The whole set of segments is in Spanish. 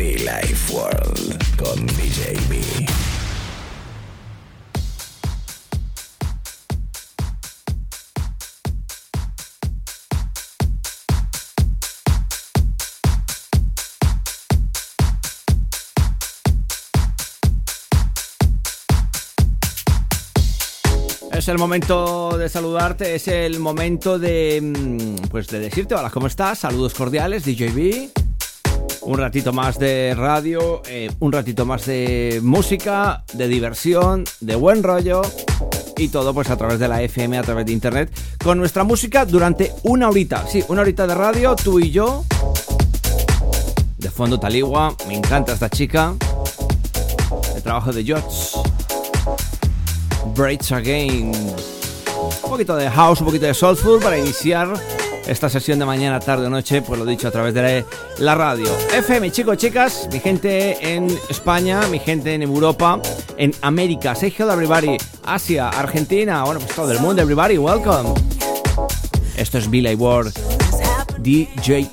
Life World con DJ B. Es el momento de saludarte, es el momento de mm, pues de decirte hola, ¿cómo estás? Saludos cordiales, DJB. Un ratito más de radio, eh, un ratito más de música, de diversión, de buen rollo y todo pues a través de la FM, a través de internet, con nuestra música durante una horita. Sí, una horita de radio, tú y yo. De fondo Taligua, me encanta esta chica. El trabajo de Jots. Breaks Again. Un poquito de house, un poquito de soulful para iniciar esta sesión de mañana, tarde o noche, pues lo dicho a través de la radio. FM, chicos, chicas, mi gente en España, mi gente en Europa, en América, hello everybody, Asia, Argentina, bueno, pues todo el mundo, everybody, welcome. Esto es Billy Ward, DJ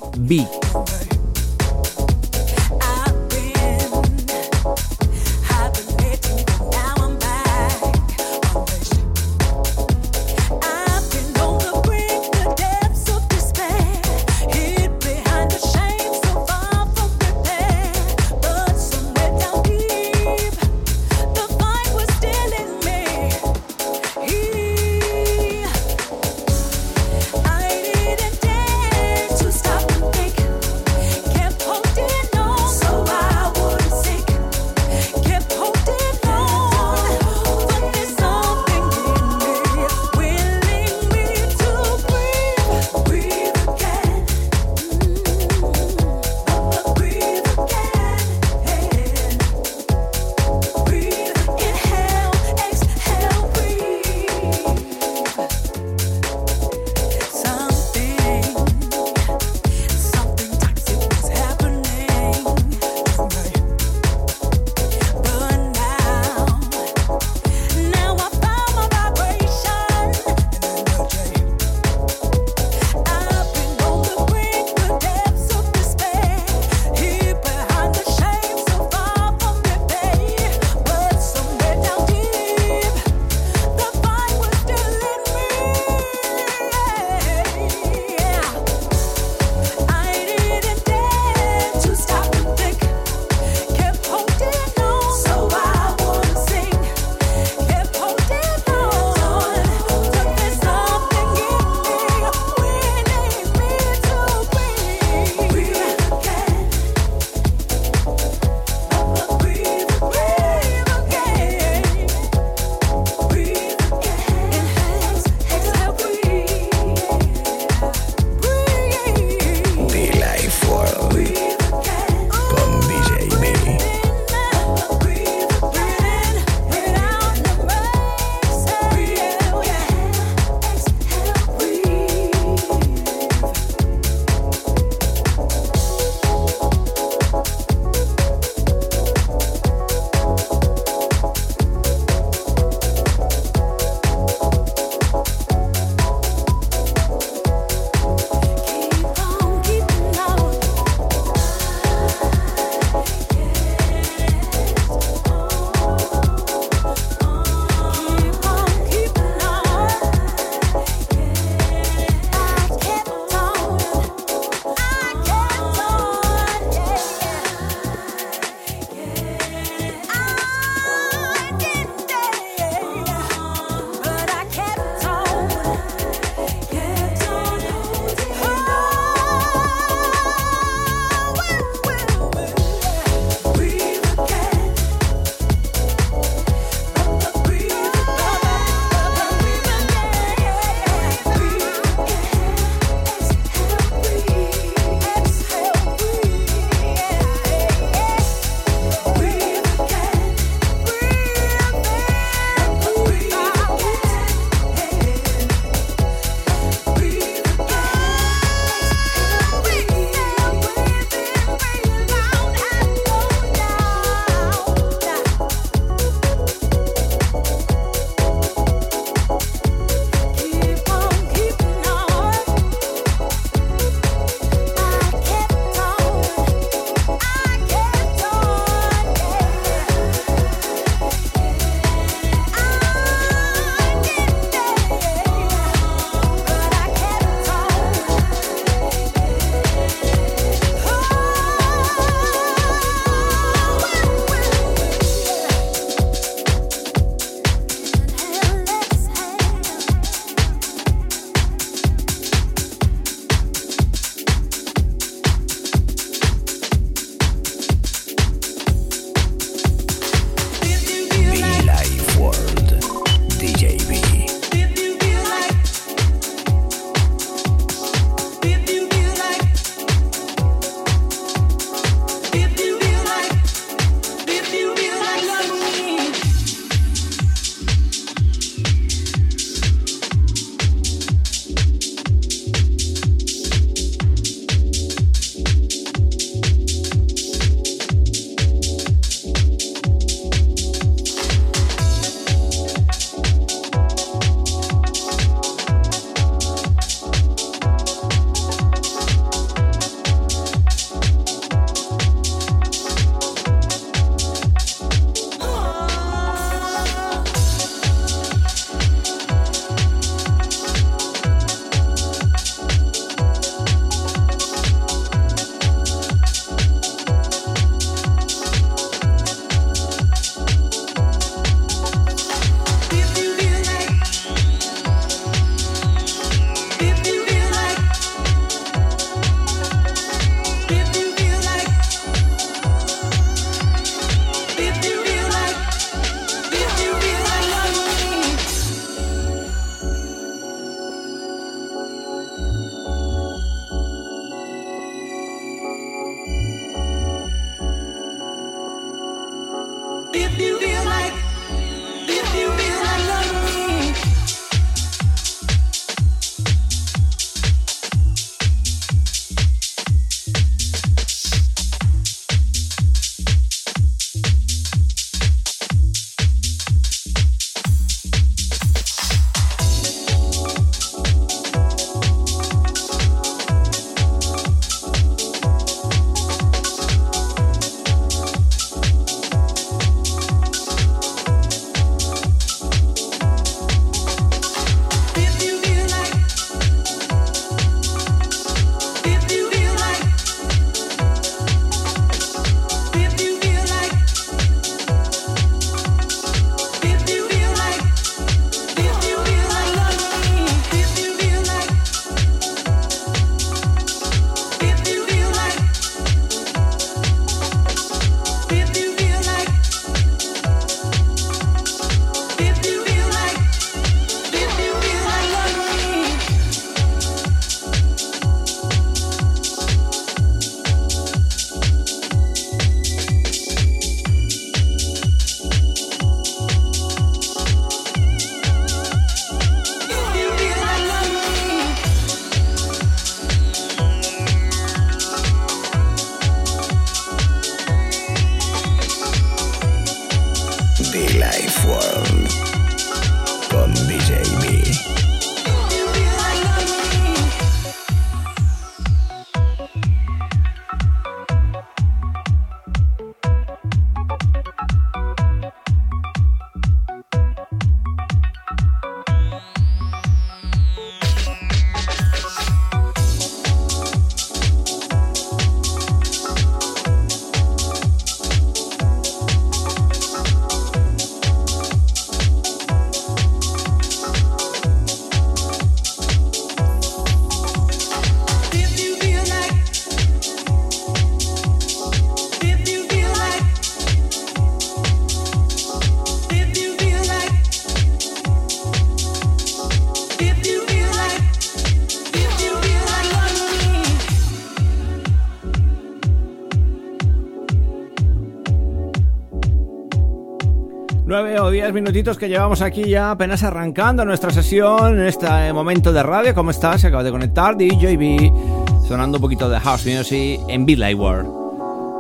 diez minutitos que llevamos aquí ya apenas arrancando nuestra sesión en este momento de radio. ¿Cómo estás? Se acaba de conectar DJB, sonando un poquito de house music en Be Light World.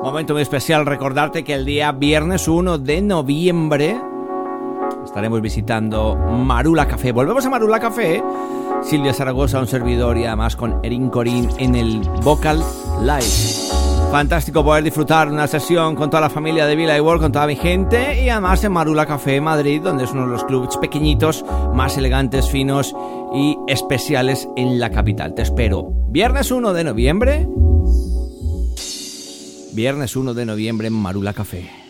Momento muy especial, recordarte que el día viernes 1 de noviembre estaremos visitando Marula Café. Volvemos a Marula Café. Silvia Zaragoza, un servidor y además con Erin Corín en el Vocal Live. Fantástico poder disfrutar una sesión con toda la familia de Villa y World, con toda mi gente y además en Marula Café Madrid, donde es uno de los clubs pequeñitos, más elegantes, finos y especiales en la capital. Te espero. Viernes 1 de noviembre. Viernes 1 de noviembre en Marula Café.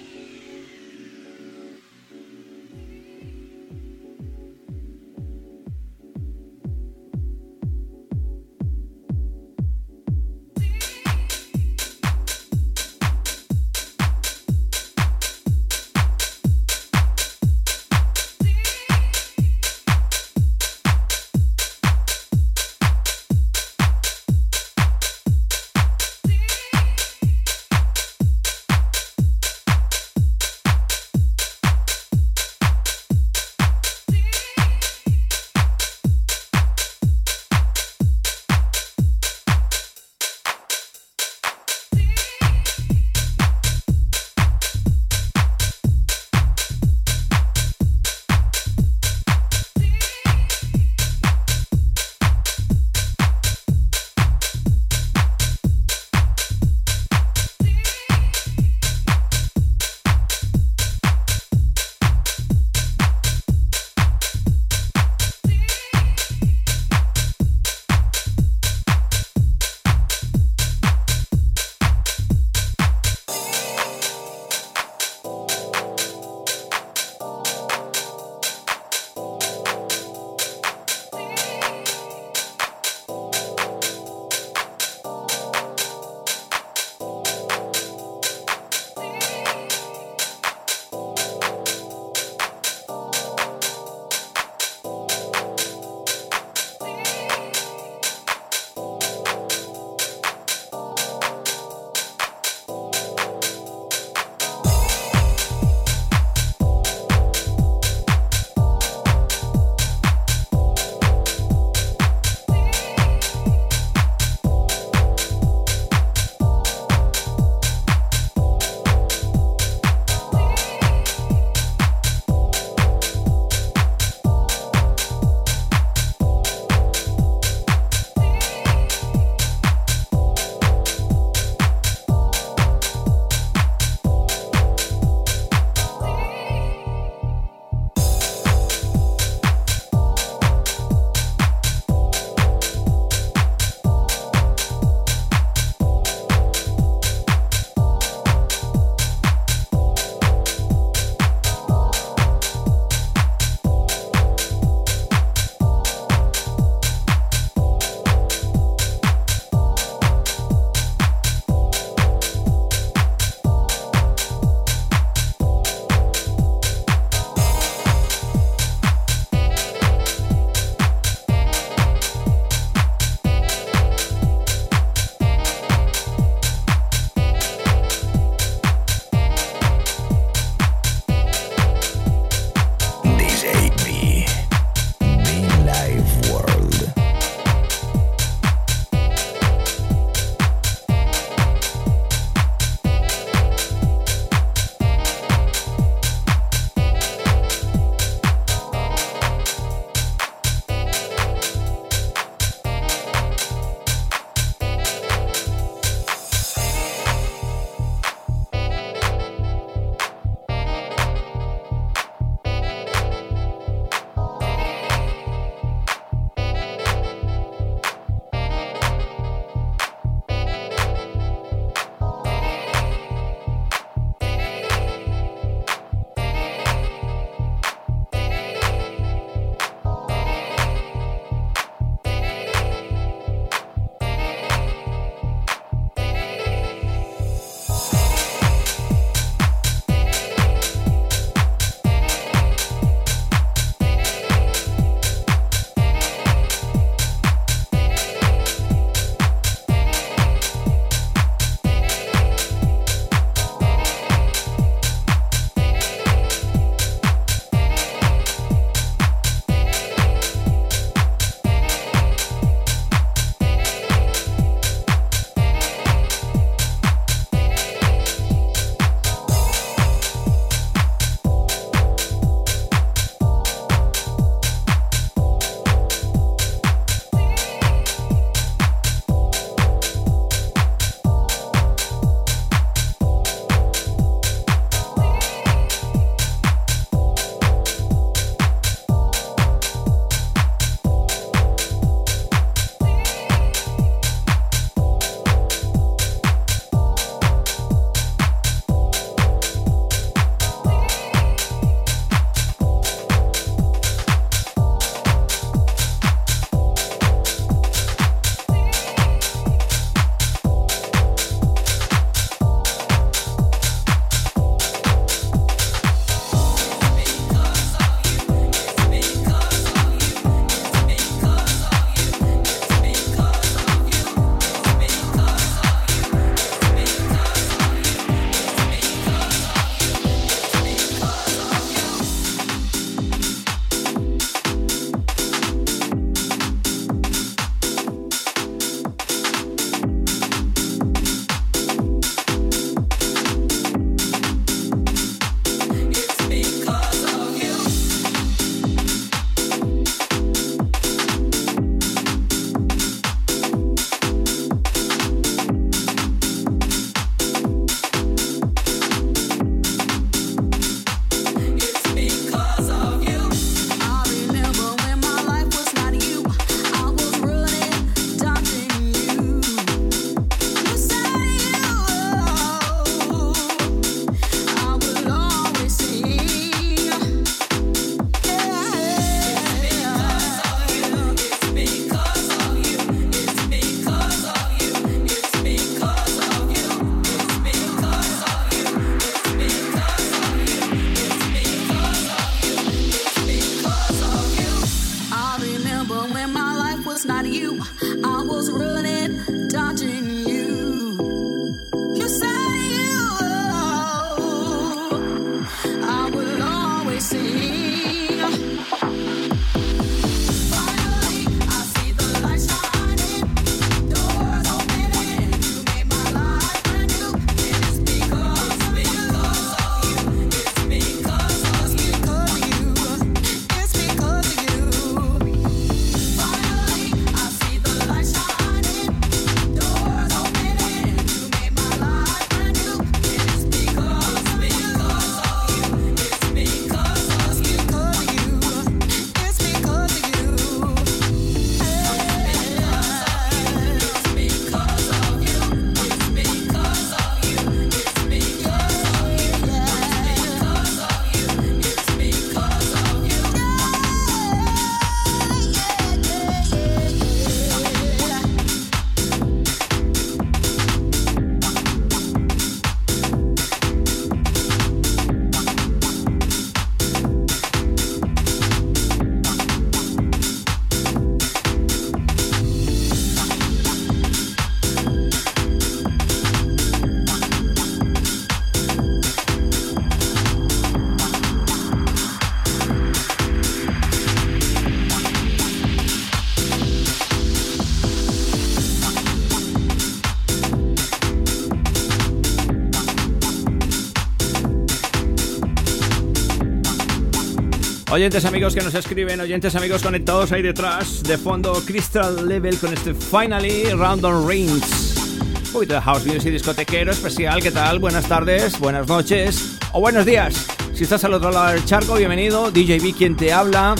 Oyentes amigos que nos escriben, oyentes amigos conectados ahí detrás, de fondo Crystal Level con este Finally Random Rings. Un de house music discotequero especial, ¿qué tal? Buenas tardes, buenas noches o buenos días. Si estás al otro lado del charco, bienvenido. DJB quien te habla.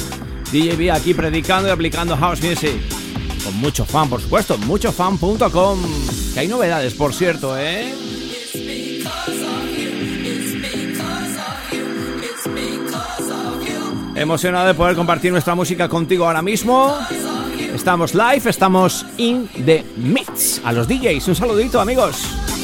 DJB aquí predicando y aplicando house music. Con mucho fan, por supuesto, muchofan.com. Que hay novedades, por cierto, ¿eh? Emocionado de poder compartir nuestra música contigo ahora mismo. Estamos live, estamos in the mix. A los DJs, un saludito amigos.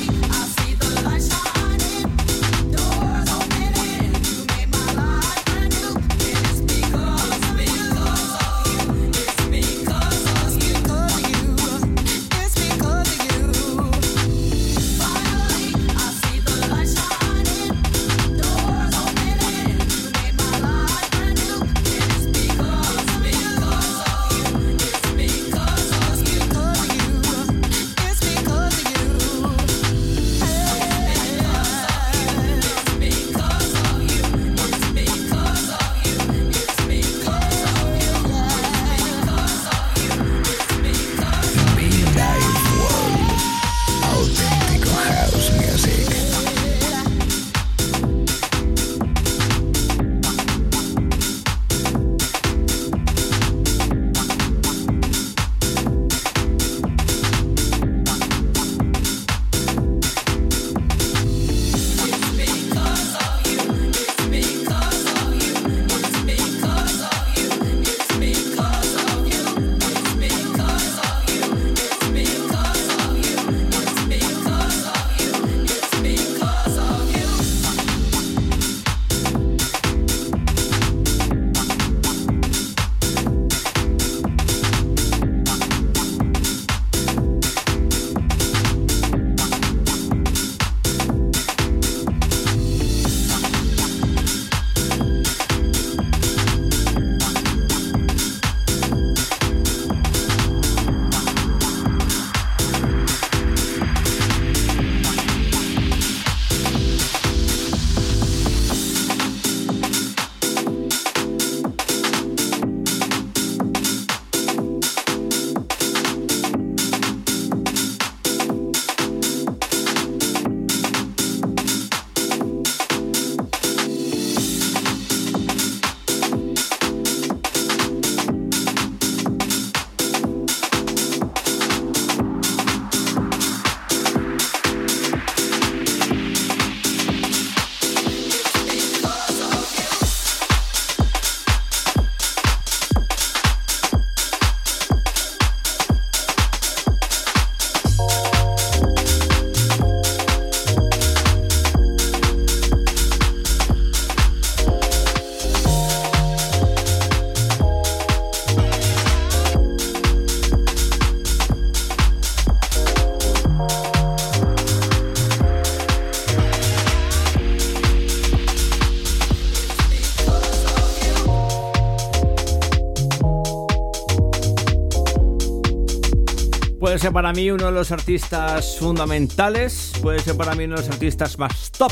Ser para mí uno de los artistas fundamentales, puede ser para mí uno de los artistas más top,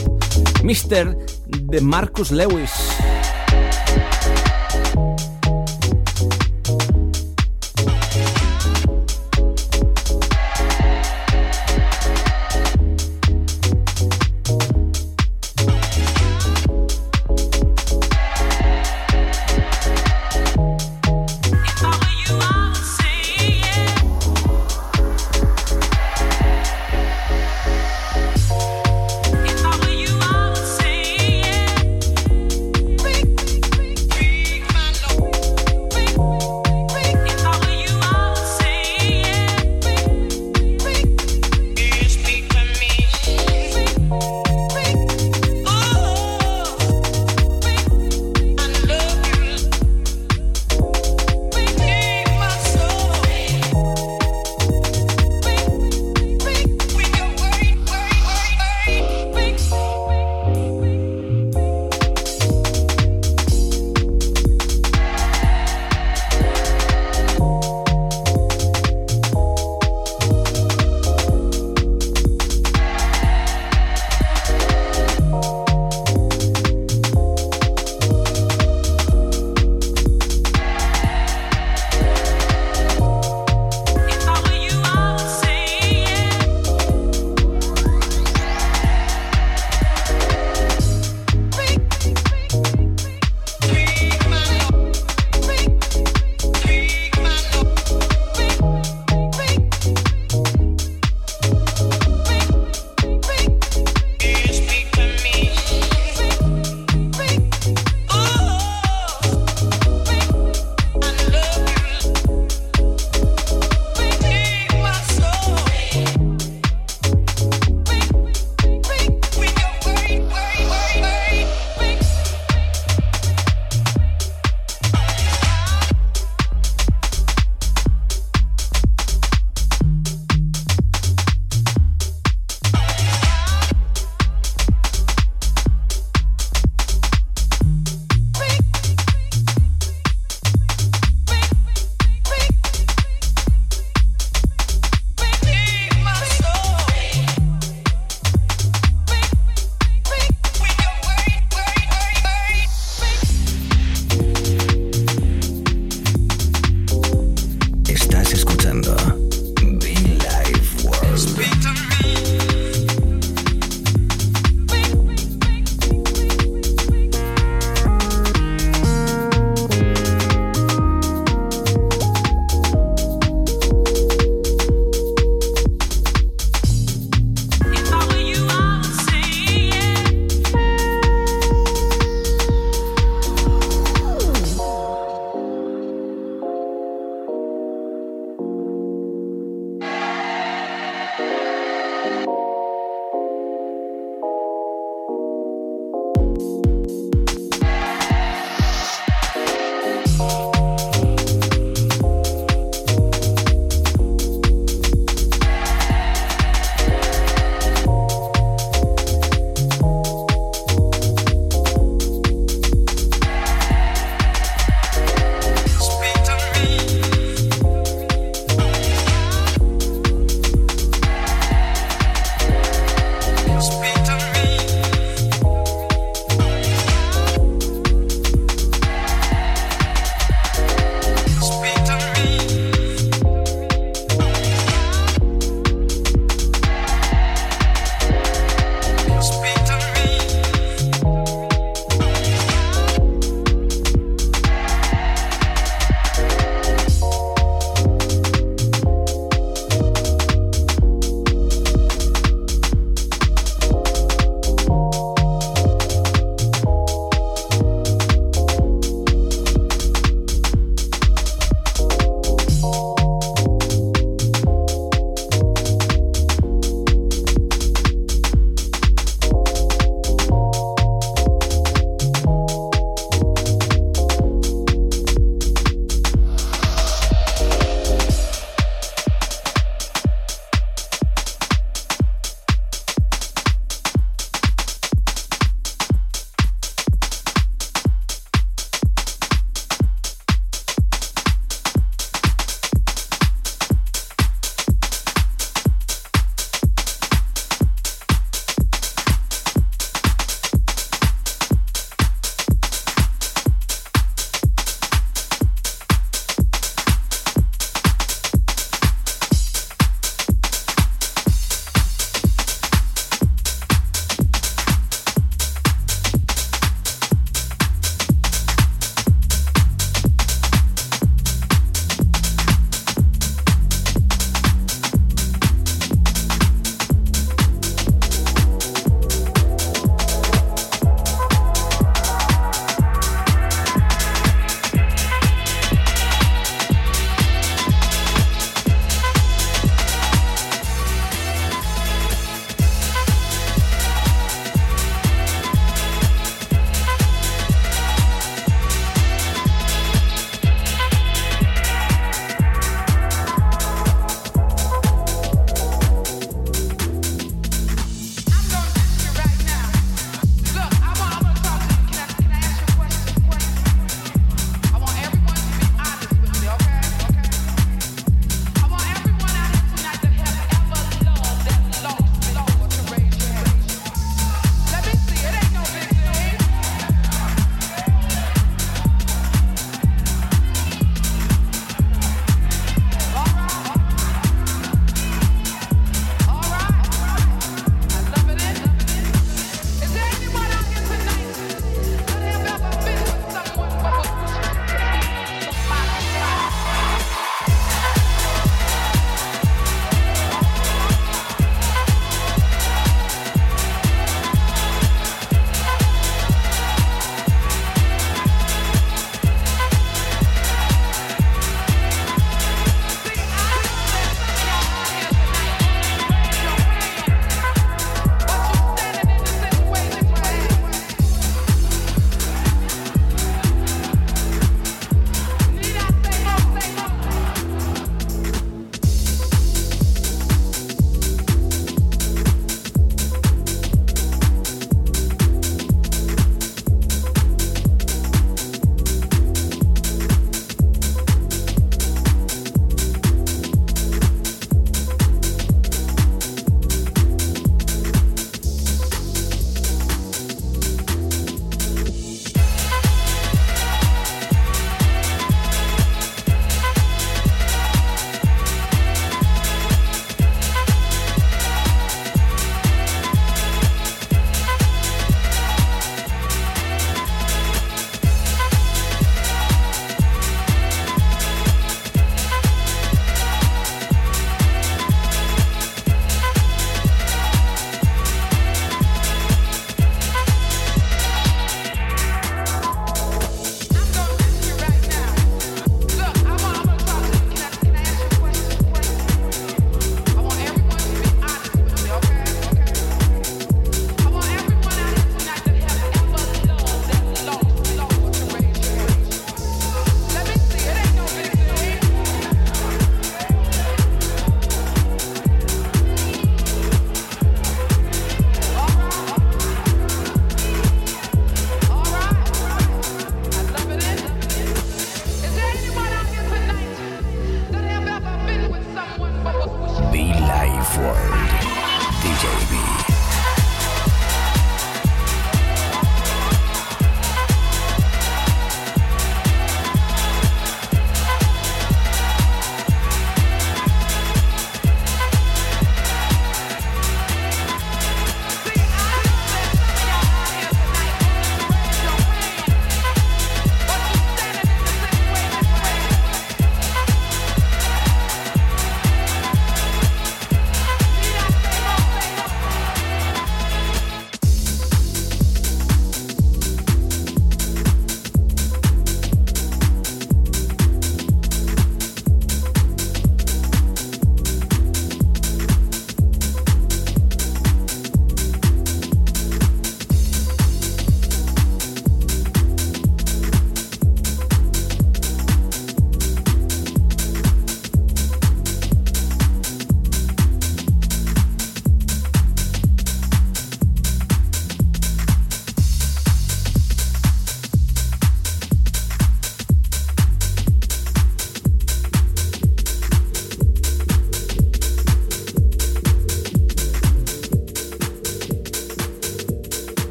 Mr. de Marcus Lewis.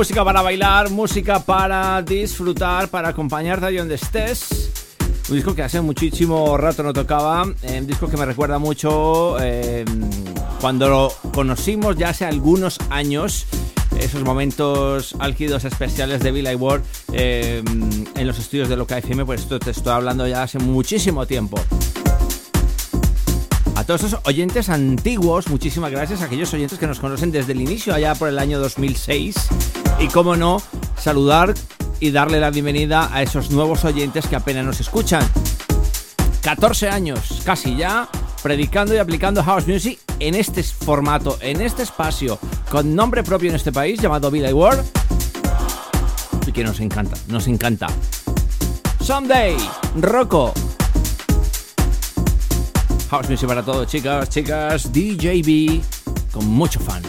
Música para bailar, música para disfrutar, para acompañarte ahí donde estés. Un disco que hace muchísimo rato no tocaba, un disco que me recuerda mucho eh, cuando lo conocimos ya hace algunos años esos momentos álgidos especiales de Billy Ward eh, en los estudios de Loca FM, pues esto te estoy hablando ya hace muchísimo tiempo. A todos esos oyentes antiguos, muchísimas gracias a aquellos oyentes que nos conocen desde el inicio, allá por el año 2006. Y cómo no, saludar y darle la bienvenida a esos nuevos oyentes que apenas nos escuchan. 14 años, casi ya, predicando y aplicando house music en este formato, en este espacio, con nombre propio en este país llamado Billy World. Y que nos encanta, nos encanta. Someday, Rocco. House music para todos, chicas, chicas, DJB, con mucho fan.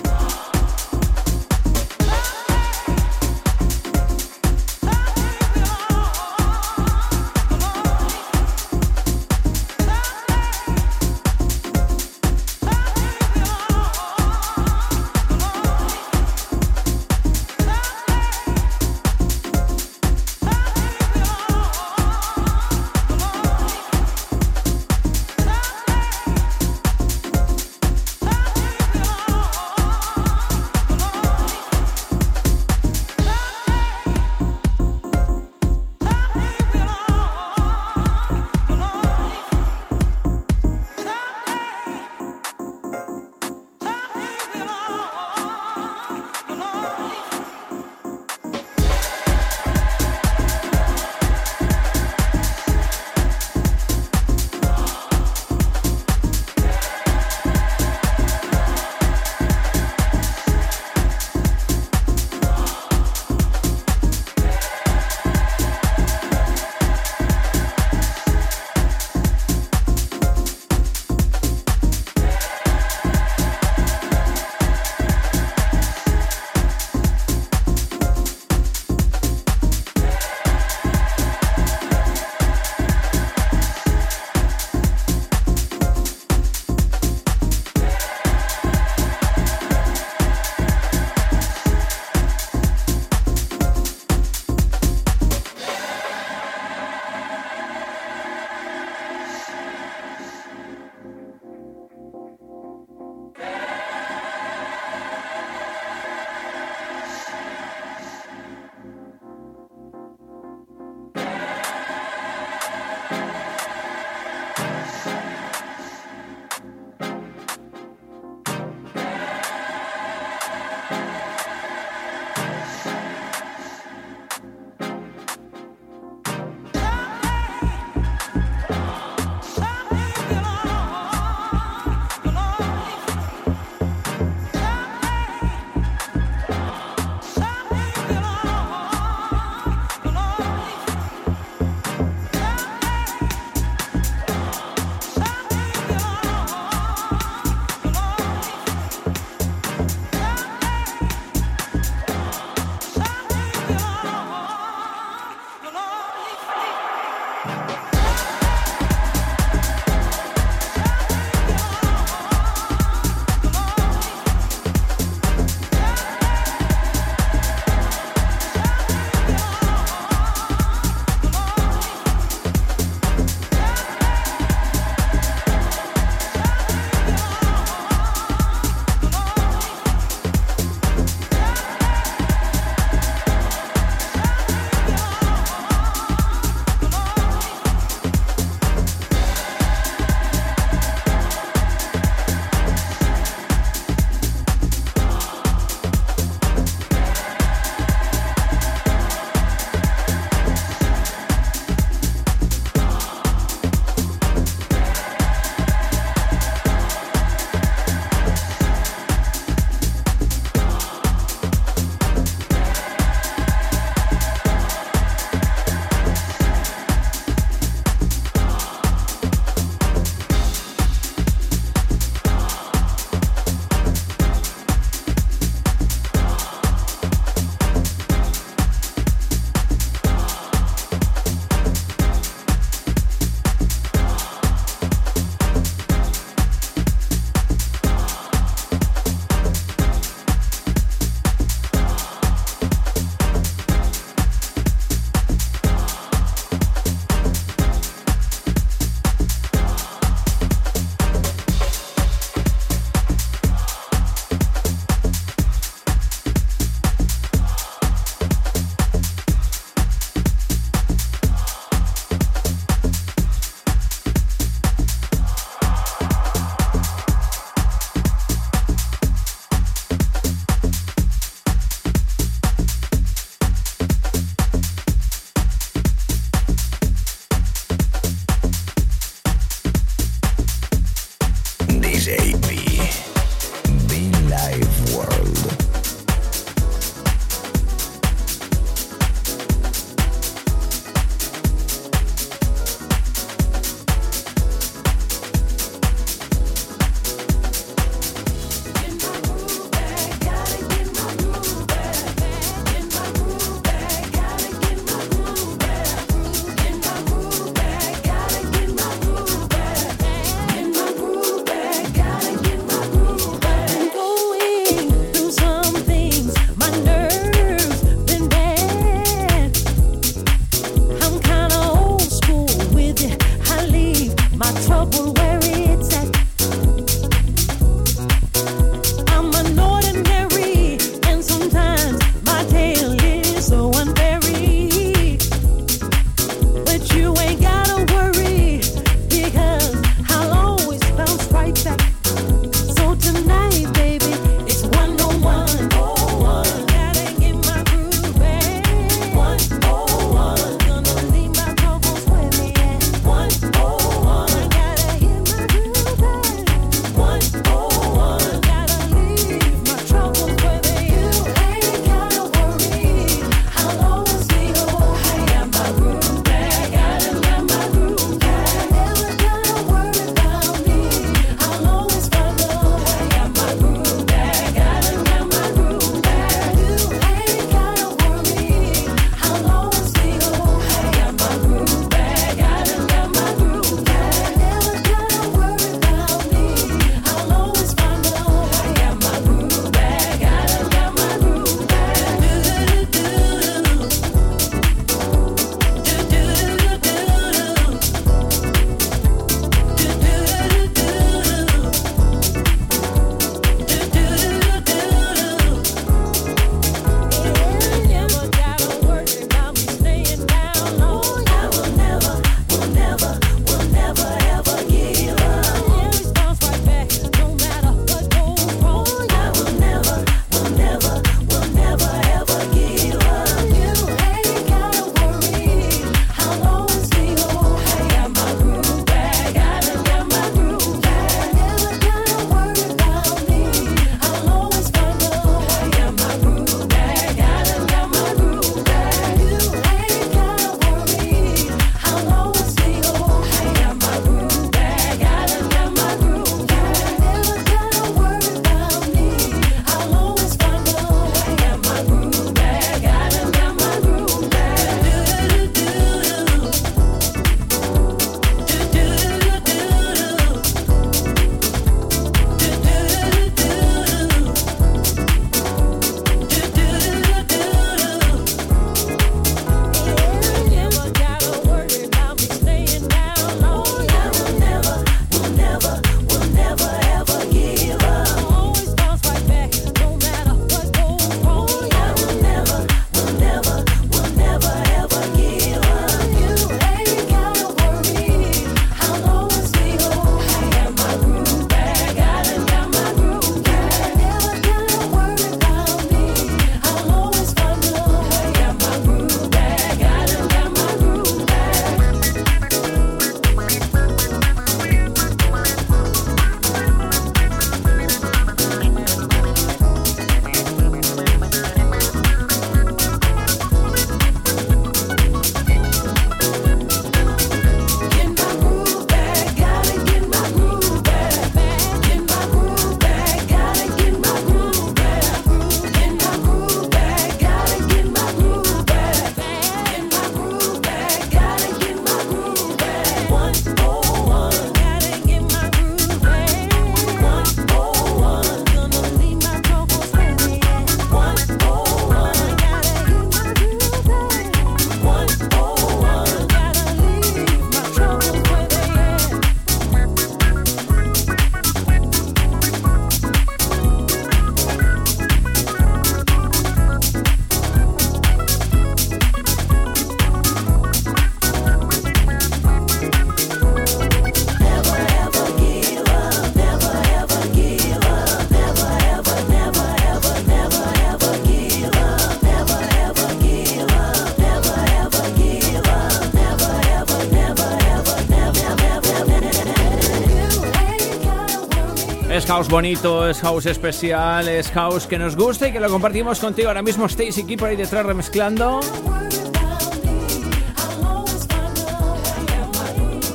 House bonito, es house especial, es house que nos gusta y que lo compartimos contigo. Ahora mismo Stacy por ahí detrás remezclando.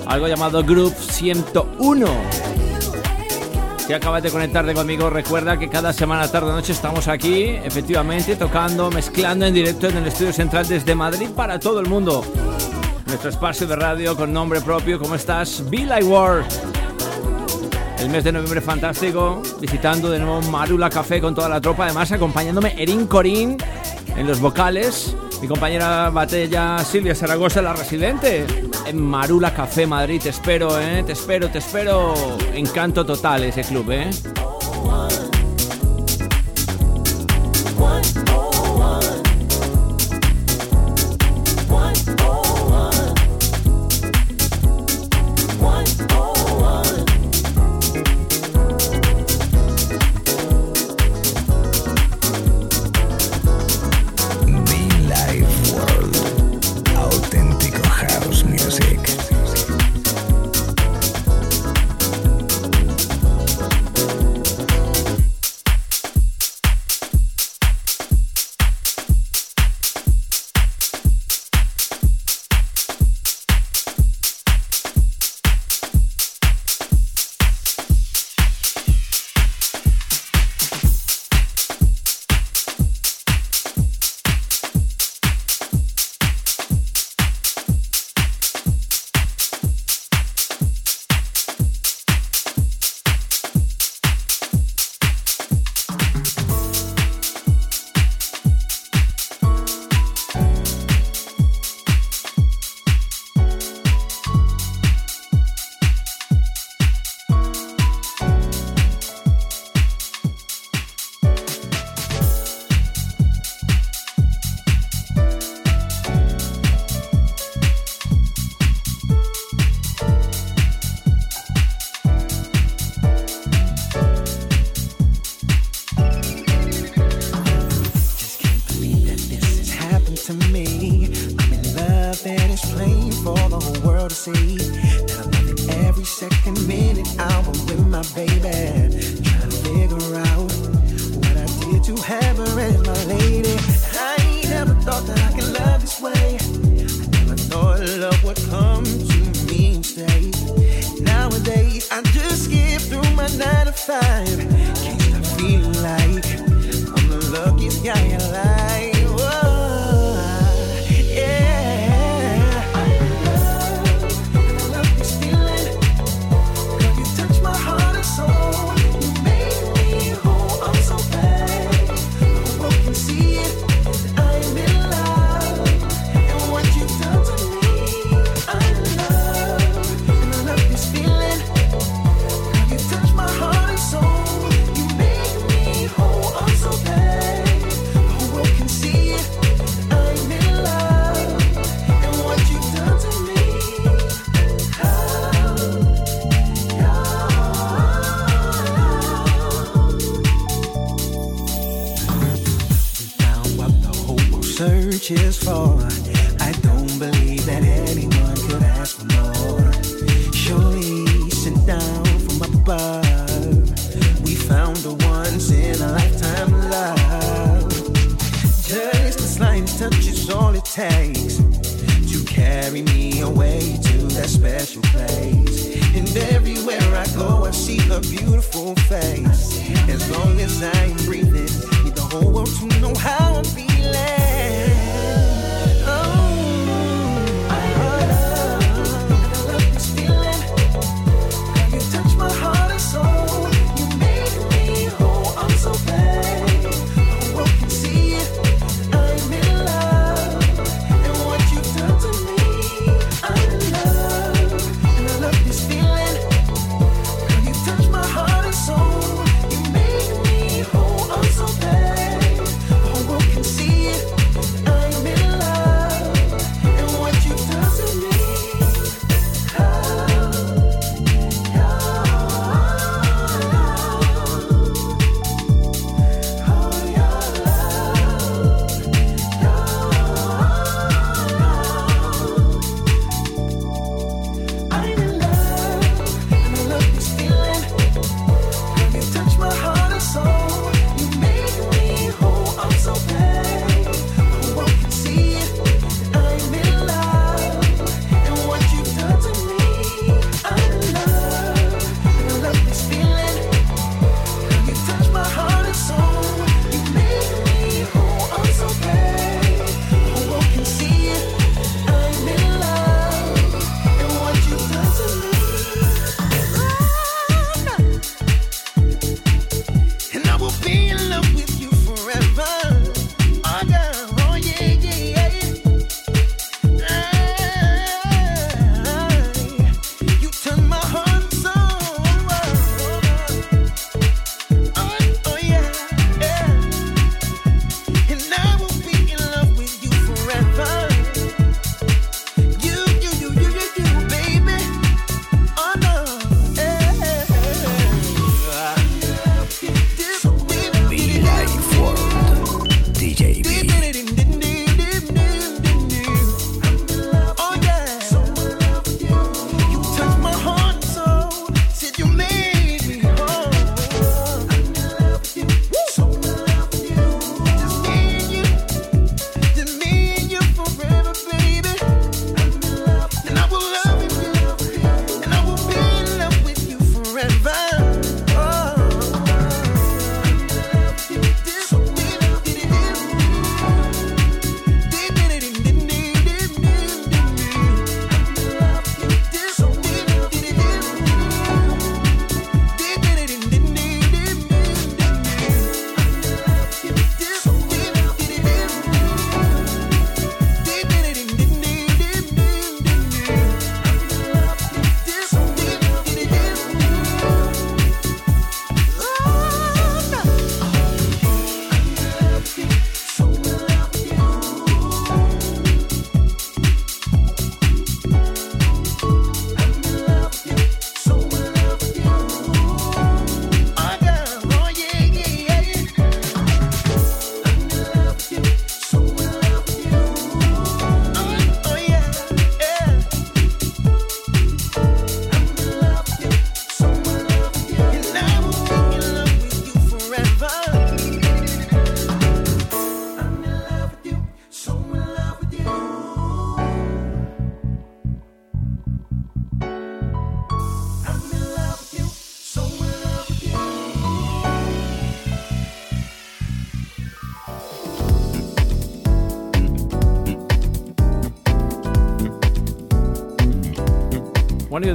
Algo llamado Group 101. Si acabas de conectarte conmigo, recuerda que cada semana, tarde noche estamos aquí, efectivamente, tocando, mezclando en directo en el estudio central desde Madrid para todo el mundo. Nuestro espacio de radio con nombre propio, ¿cómo estás? Be Like War. El mes de noviembre fantástico, visitando de nuevo Marula Café con toda la tropa, además acompañándome Erin Corín en los vocales, mi compañera batella Silvia Zaragoza, la residente, en Marula Café Madrid. Te espero, ¿eh? Te espero, te espero. Encanto total ese club, ¿eh? I don't believe that anyone could ask for more. Surely sent down from above, we found once in a lifetime love. Just touch is all it takes to carry me away to that special place. And everywhere I go, I see her beautiful face. As long as I am breathing, need the whole world to know how I'm feeling. Bueno,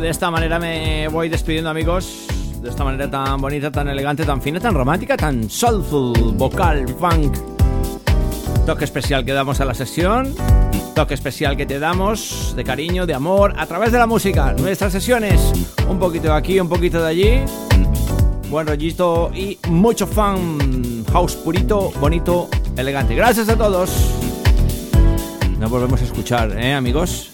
de esta manera me voy despidiendo, amigos. De esta manera tan bonita, tan elegante, tan fina, tan romántica, tan soulful, vocal, funk. Toque especial que damos a la sesión. Toque especial que te damos de cariño, de amor, a través de la música. Nuestras sesiones, un poquito de aquí, un poquito de allí. Buen rollito y mucho fan. House purito, bonito, elegante. Gracias a todos. Nos volvemos a escuchar, ¿eh, amigos?